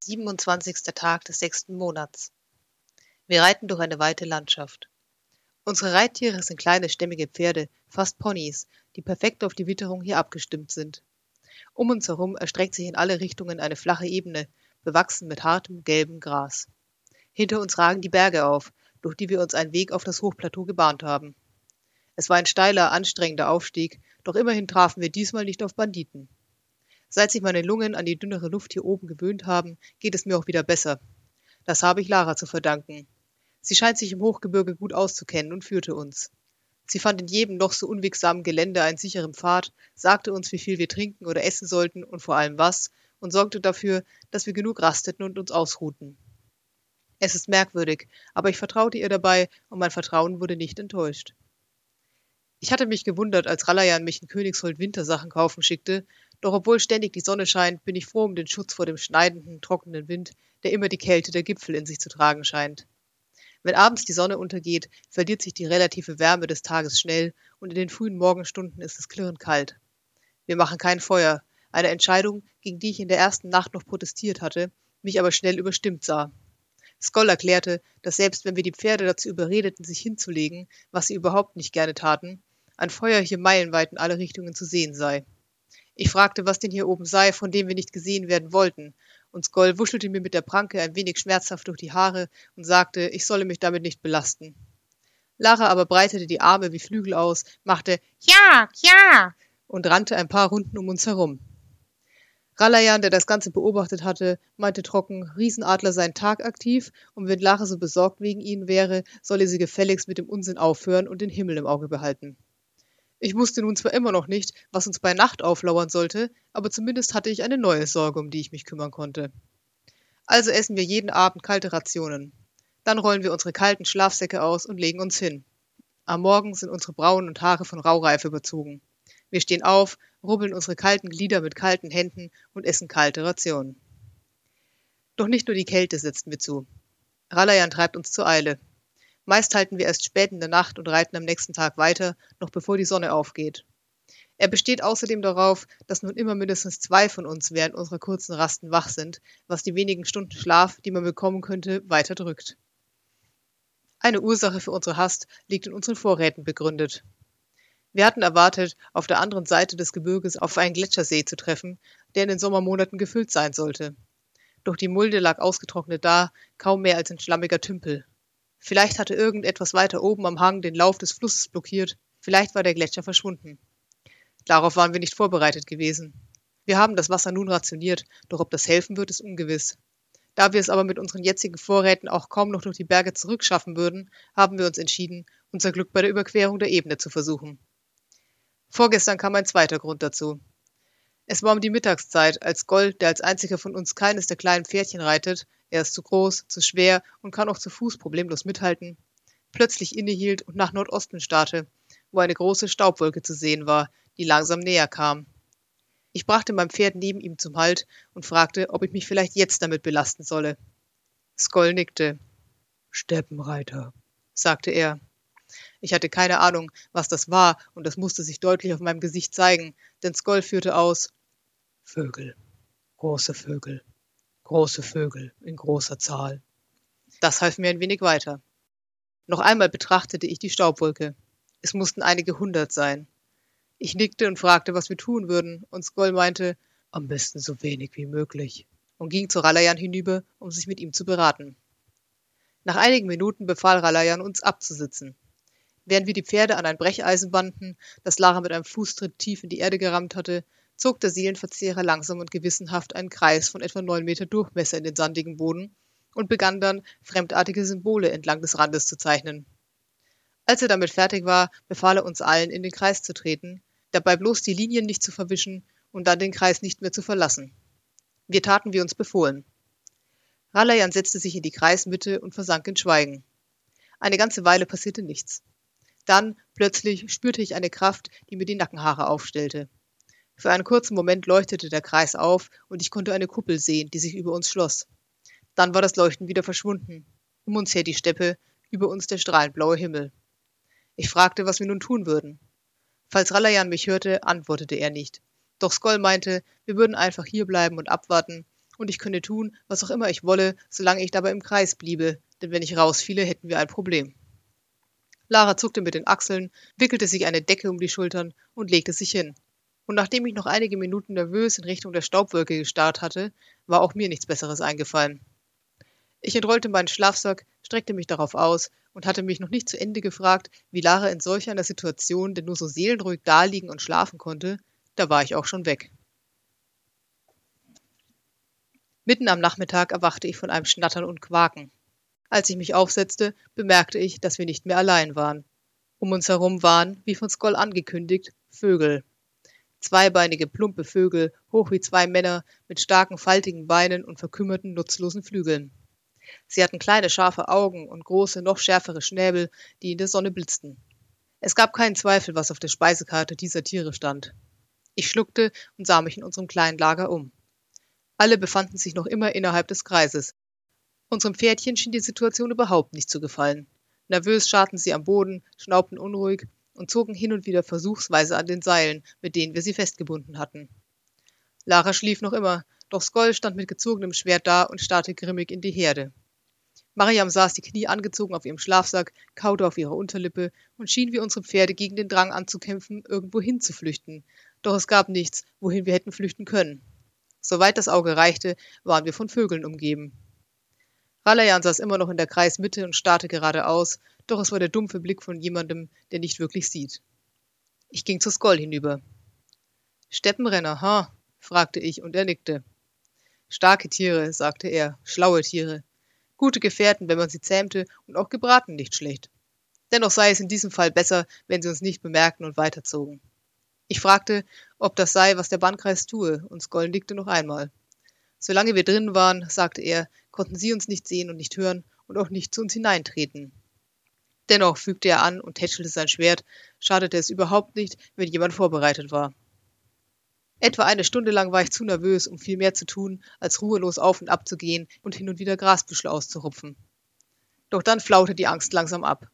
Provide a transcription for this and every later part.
27. Tag des sechsten Monats. Wir reiten durch eine weite Landschaft. Unsere Reittiere sind kleine, stämmige Pferde, fast Ponys, die perfekt auf die Witterung hier abgestimmt sind. Um uns herum erstreckt sich in alle Richtungen eine flache Ebene, bewachsen mit hartem, gelbem Gras. Hinter uns ragen die Berge auf, durch die wir uns einen Weg auf das Hochplateau gebahnt haben. Es war ein steiler, anstrengender Aufstieg, doch immerhin trafen wir diesmal nicht auf Banditen. Seit sich meine Lungen an die dünnere Luft hier oben gewöhnt haben, geht es mir auch wieder besser. Das habe ich Lara zu verdanken. Sie scheint sich im Hochgebirge gut auszukennen und führte uns. Sie fand in jedem noch so unwegsamen Gelände einen sicheren Pfad, sagte uns, wie viel wir trinken oder essen sollten und vor allem was, und sorgte dafür, dass wir genug rasteten und uns ausruhten. Es ist merkwürdig, aber ich vertraute ihr dabei und mein Vertrauen wurde nicht enttäuscht. Ich hatte mich gewundert, als Ralayan mich in Königshold Wintersachen kaufen schickte, doch obwohl ständig die Sonne scheint, bin ich froh um den Schutz vor dem schneidenden, trockenen Wind, der immer die Kälte der Gipfel in sich zu tragen scheint. Wenn abends die Sonne untergeht, verliert sich die relative Wärme des Tages schnell und in den frühen Morgenstunden ist es klirrend kalt. Wir machen kein Feuer, eine Entscheidung, gegen die ich in der ersten Nacht noch protestiert hatte, mich aber schnell überstimmt sah. Skoll erklärte, dass selbst wenn wir die Pferde dazu überredeten, sich hinzulegen, was sie überhaupt nicht gerne taten, ein Feuer hier meilenweit in alle Richtungen zu sehen sei. Ich fragte, was denn hier oben sei, von dem wir nicht gesehen werden wollten, und Skoll wuschelte mir mit der Pranke ein wenig schmerzhaft durch die Haare und sagte, ich solle mich damit nicht belasten. Lara aber breitete die Arme wie Flügel aus, machte Ja, ja und rannte ein paar Runden um uns herum. Ralayan, der das Ganze beobachtet hatte, meinte trocken, Riesenadler seien tagaktiv und wenn Lara so besorgt wegen ihnen wäre, solle sie gefälligst mit dem Unsinn aufhören und den Himmel im Auge behalten. Ich wusste nun zwar immer noch nicht, was uns bei Nacht auflauern sollte, aber zumindest hatte ich eine neue Sorge, um die ich mich kümmern konnte. Also essen wir jeden Abend kalte Rationen. Dann rollen wir unsere kalten Schlafsäcke aus und legen uns hin. Am Morgen sind unsere Brauen und Haare von Raureife überzogen. Wir stehen auf, rubbeln unsere kalten Glieder mit kalten Händen und essen kalte Rationen. Doch nicht nur die Kälte setzt mir zu. Ralayan treibt uns zur Eile. Meist halten wir erst spät in der Nacht und reiten am nächsten Tag weiter, noch bevor die Sonne aufgeht. Er besteht außerdem darauf, dass nun immer mindestens zwei von uns während unserer kurzen Rasten wach sind, was die wenigen Stunden Schlaf, die man bekommen könnte, weiter drückt. Eine Ursache für unsere Hast liegt in unseren Vorräten begründet. Wir hatten erwartet, auf der anderen Seite des Gebirges auf einen Gletschersee zu treffen, der in den Sommermonaten gefüllt sein sollte. Doch die Mulde lag ausgetrocknet da, kaum mehr als ein schlammiger Tümpel. Vielleicht hatte irgendetwas weiter oben am Hang den Lauf des Flusses blockiert, vielleicht war der Gletscher verschwunden. Darauf waren wir nicht vorbereitet gewesen. Wir haben das Wasser nun rationiert, doch ob das helfen wird, ist ungewiss. Da wir es aber mit unseren jetzigen Vorräten auch kaum noch durch die Berge zurückschaffen würden, haben wir uns entschieden, unser Glück bei der Überquerung der Ebene zu versuchen. Vorgestern kam ein zweiter Grund dazu. Es war um die Mittagszeit, als Gold, der als einziger von uns keines der kleinen Pferdchen reitet, er ist zu groß, zu schwer und kann auch zu Fuß problemlos mithalten, plötzlich innehielt und nach Nordosten starrte, wo eine große Staubwolke zu sehen war, die langsam näher kam. Ich brachte mein Pferd neben ihm zum Halt und fragte, ob ich mich vielleicht jetzt damit belasten solle. Skoll nickte. Steppenreiter, sagte er. Ich hatte keine Ahnung, was das war, und das musste sich deutlich auf meinem Gesicht zeigen, denn Skoll führte aus Vögel, große Vögel, große Vögel in großer Zahl. Das half mir ein wenig weiter. Noch einmal betrachtete ich die Staubwolke. Es mussten einige hundert sein. Ich nickte und fragte, was wir tun würden, und Skoll meinte, am besten so wenig wie möglich, und ging zu Ralayan hinüber, um sich mit ihm zu beraten. Nach einigen Minuten befahl Ralayan uns abzusitzen. Während wir die Pferde an ein Brecheisen banden, das Lara mit einem Fußtritt tief in die Erde gerammt hatte, zog der Seelenverzehrer langsam und gewissenhaft einen Kreis von etwa neun Meter Durchmesser in den sandigen Boden und begann dann, fremdartige Symbole entlang des Randes zu zeichnen. Als er damit fertig war, befahl er uns allen, in den Kreis zu treten, dabei bloß die Linien nicht zu verwischen und dann den Kreis nicht mehr zu verlassen. Wir taten wie uns befohlen. Ralayan setzte sich in die Kreismitte und versank in Schweigen. Eine ganze Weile passierte nichts. Dann, plötzlich, spürte ich eine Kraft, die mir die Nackenhaare aufstellte. Für einen kurzen Moment leuchtete der Kreis auf und ich konnte eine Kuppel sehen, die sich über uns schloss. Dann war das Leuchten wieder verschwunden. Um uns her die Steppe, über uns der strahlend blaue Himmel. Ich fragte, was wir nun tun würden. Falls Ralayan mich hörte, antwortete er nicht. Doch Skoll meinte, wir würden einfach hierbleiben und abwarten, und ich könne tun, was auch immer ich wolle, solange ich dabei im Kreis bliebe, denn wenn ich rausfiele, hätten wir ein Problem. Lara zuckte mit den Achseln, wickelte sich eine Decke um die Schultern und legte sich hin. Und nachdem ich noch einige Minuten nervös in Richtung der Staubwolke gestarrt hatte, war auch mir nichts Besseres eingefallen. Ich entrollte meinen Schlafsack, streckte mich darauf aus und hatte mich noch nicht zu Ende gefragt, wie Lara in solch einer Situation denn nur so seelenruhig daliegen und schlafen konnte, da war ich auch schon weg. Mitten am Nachmittag erwachte ich von einem Schnattern und Quaken. Als ich mich aufsetzte, bemerkte ich, dass wir nicht mehr allein waren. Um uns herum waren, wie von Skoll angekündigt, Vögel. Zweibeinige, plumpe Vögel, hoch wie zwei Männer, mit starken, faltigen Beinen und verkümmerten, nutzlosen Flügeln. Sie hatten kleine, scharfe Augen und große, noch schärfere Schnäbel, die in der Sonne blitzten. Es gab keinen Zweifel, was auf der Speisekarte dieser Tiere stand. Ich schluckte und sah mich in unserem kleinen Lager um. Alle befanden sich noch immer innerhalb des Kreises. Unserem Pferdchen schien die Situation überhaupt nicht zu gefallen. Nervös scharten sie am Boden, schnaubten unruhig und zogen hin und wieder versuchsweise an den Seilen, mit denen wir sie festgebunden hatten. Lara schlief noch immer, doch Skoll stand mit gezogenem Schwert da und starrte grimmig in die Herde. Mariam saß die Knie angezogen auf ihrem Schlafsack, kaute auf ihrer Unterlippe und schien wie unsere Pferde gegen den Drang anzukämpfen, irgendwo hinzuflüchten. Doch es gab nichts, wohin wir hätten flüchten können. Soweit das Auge reichte, waren wir von Vögeln umgeben. Ralayan saß immer noch in der Kreismitte und starrte geradeaus, doch es war der dumpfe Blick von jemandem, der nicht wirklich sieht. Ich ging zu Skoll hinüber. Steppenrenner, ha? fragte ich und er nickte. Starke Tiere, sagte er, schlaue Tiere. Gute Gefährten, wenn man sie zähmte, und auch gebraten nicht schlecht. Dennoch sei es in diesem Fall besser, wenn sie uns nicht bemerkten und weiterzogen. Ich fragte, ob das sei, was der Bannkreis tue, und Skoll nickte noch einmal. Solange wir drinnen waren, sagte er, konnten sie uns nicht sehen und nicht hören und auch nicht zu uns hineintreten. Dennoch fügte er an und tätschelte sein Schwert, schadete es überhaupt nicht, wenn jemand vorbereitet war. Etwa eine Stunde lang war ich zu nervös, um viel mehr zu tun, als ruhelos auf und ab zu gehen und hin und wieder Grasbüschel auszurupfen. Doch dann flaute die Angst langsam ab.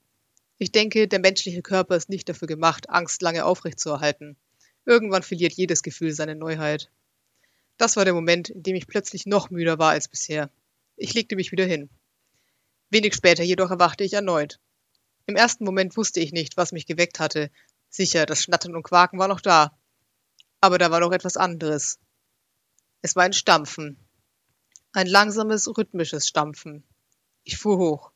Ich denke, der menschliche Körper ist nicht dafür gemacht, Angst lange aufrechtzuerhalten. Irgendwann verliert jedes Gefühl seine Neuheit. Das war der Moment, in dem ich plötzlich noch müder war als bisher. Ich legte mich wieder hin. Wenig später jedoch erwachte ich erneut. Im ersten Moment wusste ich nicht, was mich geweckt hatte. Sicher, das Schnattern und Quaken war noch da, aber da war noch etwas anderes. Es war ein Stampfen. Ein langsames, rhythmisches Stampfen. Ich fuhr hoch.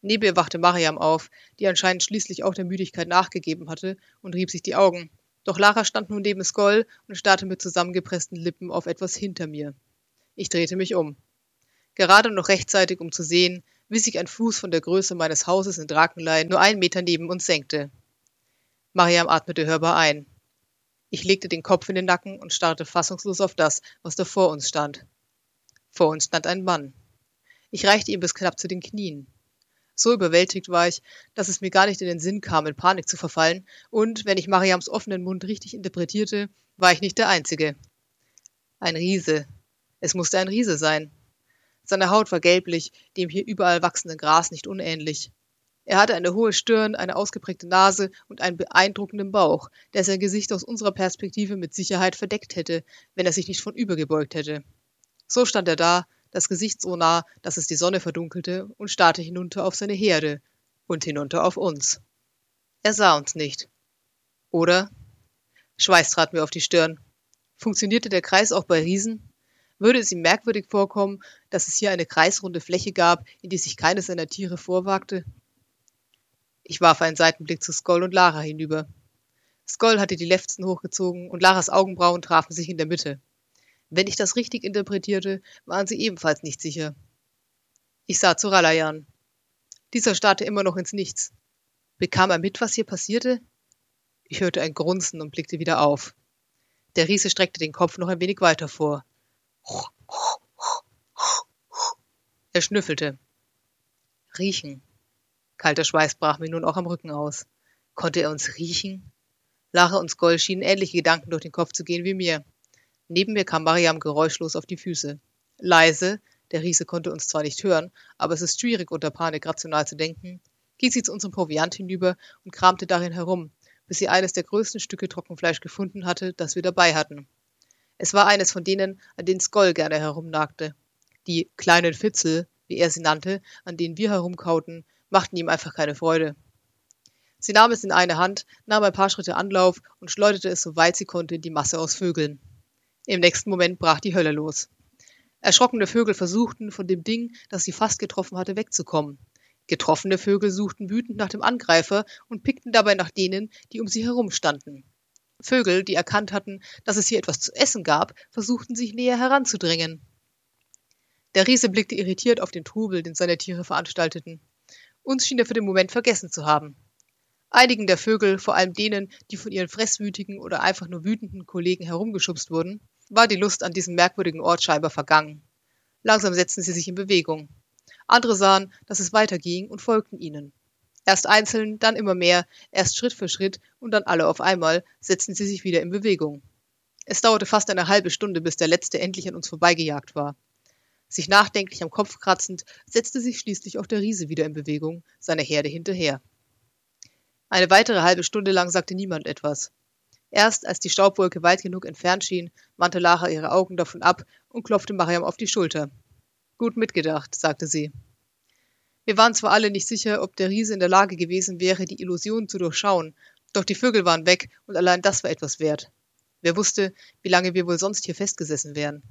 Neben ihr wachte Mariam auf, die anscheinend schließlich auch der Müdigkeit nachgegeben hatte und rieb sich die Augen. Doch Lara stand nun neben Skoll und starrte mit zusammengepressten Lippen auf etwas hinter mir. Ich drehte mich um. Gerade noch rechtzeitig, um zu sehen, wie sich ein Fuß von der Größe meines Hauses in Drakenlein nur einen Meter neben uns senkte. Mariam atmete hörbar ein. Ich legte den Kopf in den Nacken und starrte fassungslos auf das, was da vor uns stand. Vor uns stand ein Mann. Ich reichte ihm bis knapp zu den Knien. So überwältigt war ich, dass es mir gar nicht in den Sinn kam, in Panik zu verfallen, und wenn ich Mariams offenen Mund richtig interpretierte, war ich nicht der Einzige. Ein Riese. Es musste ein Riese sein. Seine Haut war gelblich, dem hier überall wachsenden Gras nicht unähnlich. Er hatte eine hohe Stirn, eine ausgeprägte Nase und einen beeindruckenden Bauch, der sein Gesicht aus unserer Perspektive mit Sicherheit verdeckt hätte, wenn er sich nicht von übergebeugt hätte. So stand er da, das Gesicht so nah, dass es die Sonne verdunkelte, und starrte hinunter auf seine Herde und hinunter auf uns. Er sah uns nicht. Oder? Schweiß trat mir auf die Stirn. Funktionierte der Kreis auch bei Riesen? Würde es ihm merkwürdig vorkommen, dass es hier eine kreisrunde Fläche gab, in die sich keines seiner Tiere vorwagte? Ich warf einen Seitenblick zu Skoll und Lara hinüber. Skoll hatte die Lefzen hochgezogen und Laras Augenbrauen trafen sich in der Mitte. Wenn ich das richtig interpretierte, waren sie ebenfalls nicht sicher. Ich sah zu Ralayan. Dieser starrte immer noch ins Nichts. Bekam er mit, was hier passierte? Ich hörte ein Grunzen und blickte wieder auf. Der Riese streckte den Kopf noch ein wenig weiter vor. Er schnüffelte. Riechen. Kalter Schweiß brach mir nun auch am Rücken aus. Konnte er uns riechen? Lara und Skoll schienen ähnliche Gedanken durch den Kopf zu gehen wie mir. Neben mir kam Mariam geräuschlos auf die Füße. Leise, der Riese konnte uns zwar nicht hören, aber es ist schwierig, unter Panik rational zu denken, ging sie zu unserem Proviant hinüber und kramte darin herum, bis sie eines der größten Stücke Trockenfleisch gefunden hatte, das wir dabei hatten. Es war eines von denen, an denen Skoll gerne herumnagte. Die kleinen Fitzel, wie er sie nannte, an denen wir herumkauten, machten ihm einfach keine Freude. Sie nahm es in eine Hand, nahm ein paar Schritte Anlauf und schleuderte es so weit sie konnte in die Masse aus Vögeln. Im nächsten Moment brach die Hölle los. Erschrockene Vögel versuchten, von dem Ding, das sie fast getroffen hatte, wegzukommen. Getroffene Vögel suchten wütend nach dem Angreifer und pickten dabei nach denen, die um sie herum standen. Vögel, die erkannt hatten, dass es hier etwas zu essen gab, versuchten sich näher heranzudrängen. Der Riese blickte irritiert auf den Trubel, den seine Tiere veranstalteten. Uns schien er für den Moment vergessen zu haben. Einigen der Vögel, vor allem denen, die von ihren fresswütigen oder einfach nur wütenden Kollegen herumgeschubst wurden, war die Lust an diesem merkwürdigen Ort scheinbar vergangen. Langsam setzten sie sich in Bewegung. Andere sahen, dass es weiterging und folgten ihnen. Erst einzeln, dann immer mehr, erst Schritt für Schritt und dann alle auf einmal setzten sie sich wieder in Bewegung. Es dauerte fast eine halbe Stunde, bis der letzte endlich an uns vorbeigejagt war. Sich nachdenklich am Kopf kratzend, setzte sich schließlich auch der Riese wieder in Bewegung, seiner Herde hinterher. Eine weitere halbe Stunde lang sagte niemand etwas. Erst als die Staubwolke weit genug entfernt schien, wandte Lara ihre Augen davon ab und klopfte Mariam auf die Schulter. Gut mitgedacht, sagte sie. Wir waren zwar alle nicht sicher, ob der Riese in der Lage gewesen wäre, die Illusion zu durchschauen, doch die Vögel waren weg und allein das war etwas wert. Wer wusste, wie lange wir wohl sonst hier festgesessen wären?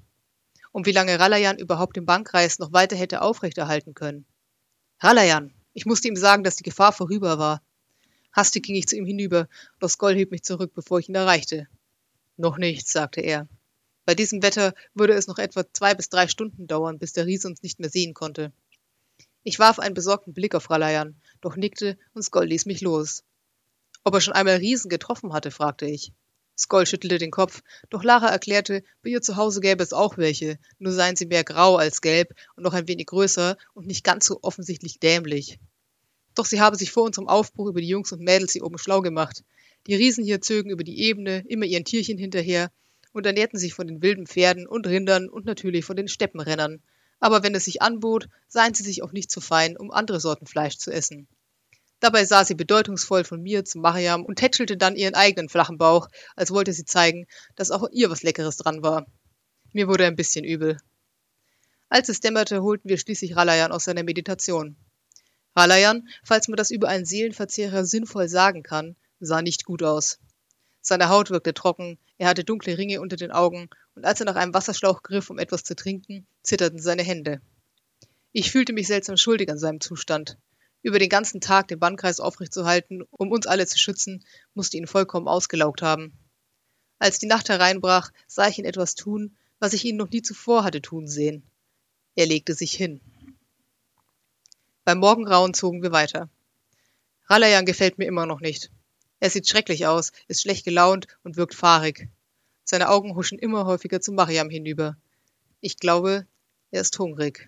Und wie lange Ralayan überhaupt den Bankreis noch weiter hätte aufrechterhalten können? Ralayan! Ich musste ihm sagen, dass die Gefahr vorüber war. Hastig ging ich zu ihm hinüber, doch Skoll hielt mich zurück, bevor ich ihn erreichte. Noch nichts, sagte er. Bei diesem Wetter würde es noch etwa zwei bis drei Stunden dauern, bis der Riese uns nicht mehr sehen konnte. Ich warf einen besorgten Blick auf Ralayan, doch nickte und Skoll ließ mich los. Ob er schon einmal Riesen getroffen hatte, fragte ich. Skoll schüttelte den Kopf, doch Lara erklärte, bei ihr zu Hause gäbe es auch welche, nur seien sie mehr grau als gelb und noch ein wenig größer und nicht ganz so offensichtlich dämlich. Doch sie habe sich vor unserem Aufbruch über die Jungs und Mädels hier oben schlau gemacht. Die Riesen hier zögen über die Ebene, immer ihren Tierchen hinterher und ernährten sich von den wilden Pferden und Rindern und natürlich von den Steppenrennern, aber wenn es sich anbot, seien sie sich auch nicht zu fein, um andere Sorten Fleisch zu essen. Dabei sah sie bedeutungsvoll von mir zu Mariam und tätschelte dann ihren eigenen flachen Bauch, als wollte sie zeigen, dass auch ihr was Leckeres dran war. Mir wurde ein bisschen übel. Als es dämmerte, holten wir schließlich Ralayan aus seiner Meditation. Ralayan, falls man das über einen Seelenverzehrer sinnvoll sagen kann, sah nicht gut aus. Seine Haut wirkte trocken, er hatte dunkle Ringe unter den Augen und als er nach einem Wasserschlauch griff, um etwas zu trinken, zitterten seine Hände. Ich fühlte mich seltsam schuldig an seinem Zustand. Über den ganzen Tag den Bannkreis aufrechtzuerhalten, um uns alle zu schützen, musste ihn vollkommen ausgelaugt haben. Als die Nacht hereinbrach, sah ich ihn etwas tun, was ich ihn noch nie zuvor hatte tun sehen. Er legte sich hin. Beim Morgengrauen zogen wir weiter. Ralayan gefällt mir immer noch nicht. Er sieht schrecklich aus, ist schlecht gelaunt und wirkt fahrig. Seine Augen huschen immer häufiger zu Mariam hinüber. Ich glaube, er ist hungrig.